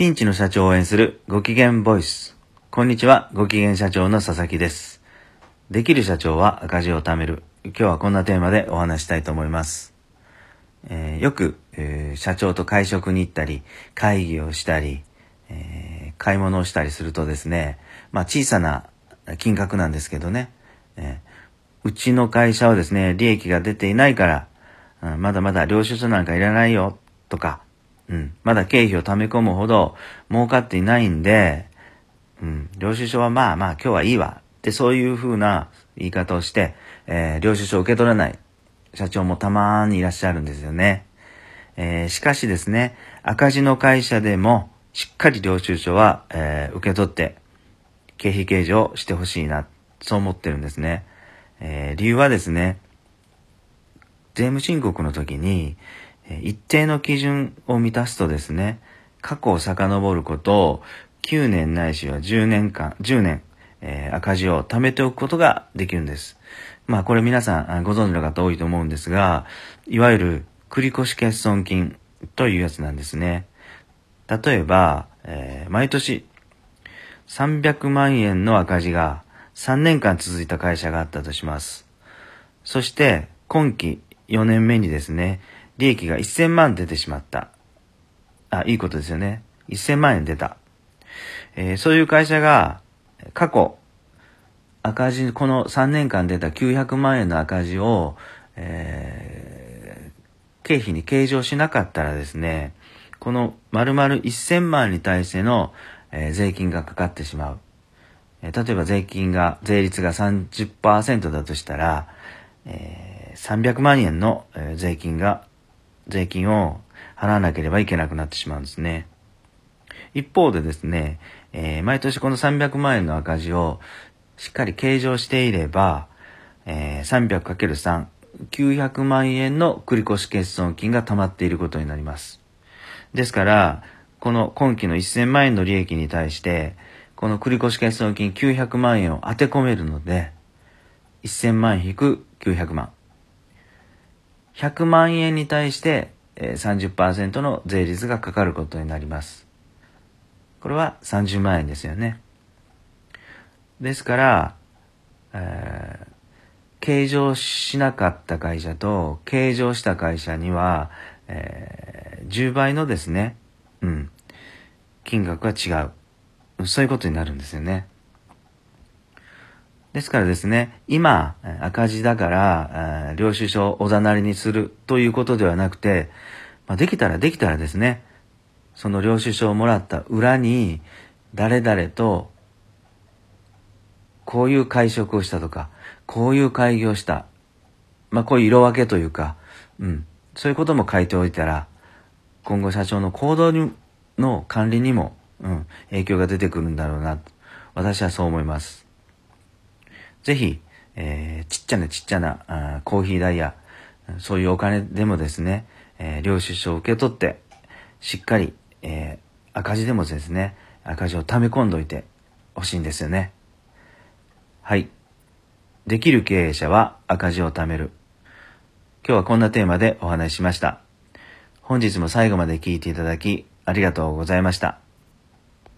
ピンチの社長を応援するご機嫌ボイス。こんにちは、ご機嫌社長の佐々木です。できる社長は赤字を貯める。今日はこんなテーマでお話したいと思います。えーよく、えー社長と会食に行ったり、会議をしたり、えー買い物をしたりするとですね、まあ小さな金額なんですけどね、えーうちの会社はですね、利益が出ていないから、まだまだ領収書なんかいらないよ、とか、うん、まだ経費を貯め込むほど儲かっていないんで、うん、領収書はまあまあ今日はいいわ。ってそういう風な言い方をして、えー領収書を受け取らない。社長もたまーにいらっしゃるんですよね。えーしかしですね、赤字の会社でもしっかり領収書は、えー受け取って経費計上してほしいな、そう思ってるんですね。えー理由はですね、税務申告の時に、一定の基準を満たすとですね、過去を遡ることを、9年ないしは10年間、10年、えー赤字を貯めておくことができるんです。まあこれ皆さんご存知の方多いと思うんですが、いわゆる繰越欠損金というやつなんですね。例えば、えー毎年300万円の赤字が3年間続いた会社があったとします。そして、今期4年目にですね、利益が1000万出てしまった。あ、いいことですよね。1000万円出た。えーそういう会社が、過去、赤字、この3年間出た900万円の赤字を、えー経費に計上しなかったらですね、この丸々1000万に対しての、えー税金がかかってしまう。えー例えば税金が、税率が30%だとしたら、えー300万円の、えー税金が、税金を払わなければいけなくなってしまうんですね。一方でですね、えー毎年この300万円の赤字をしっかり計上していれば、えー 300×3、900万円の繰越欠損金が溜まっていることになります。ですから、この今期の1000万円の利益に対して、この繰越欠損金900万円を当て込めるので、1000万引く900万。100万円に対して30%の税率がかかることになります。これは30万円ですよね。ですから、えー計上しなかった会社と計上した会社には、えー10倍のですね、うん、金額が違う。そういうことになるんですよね。ですからですね、今、赤字だから、領収書をおざなりにするということではなくて、できたらできたらですね、その領収書をもらった裏に、誰々と、こういう会食をしたとか、こういう会議をした。まあ、こういう色分けというか、うん、そういうことも書いておいたら、今後社長の行動にの管理にも、うん、影響が出てくるんだろうな、私はそう思います。ぜひ、えーちっちゃなちっちゃなあコーヒー代や、そういうお金でもですね、えー領収書を受け取って、しっかり、えー赤字でもですね、赤字を溜め込んどいてほしいんですよね。はい。できる経営者は赤字を貯める。今日はこんなテーマでお話ししました。本日も最後まで聞いていただきありがとうございました。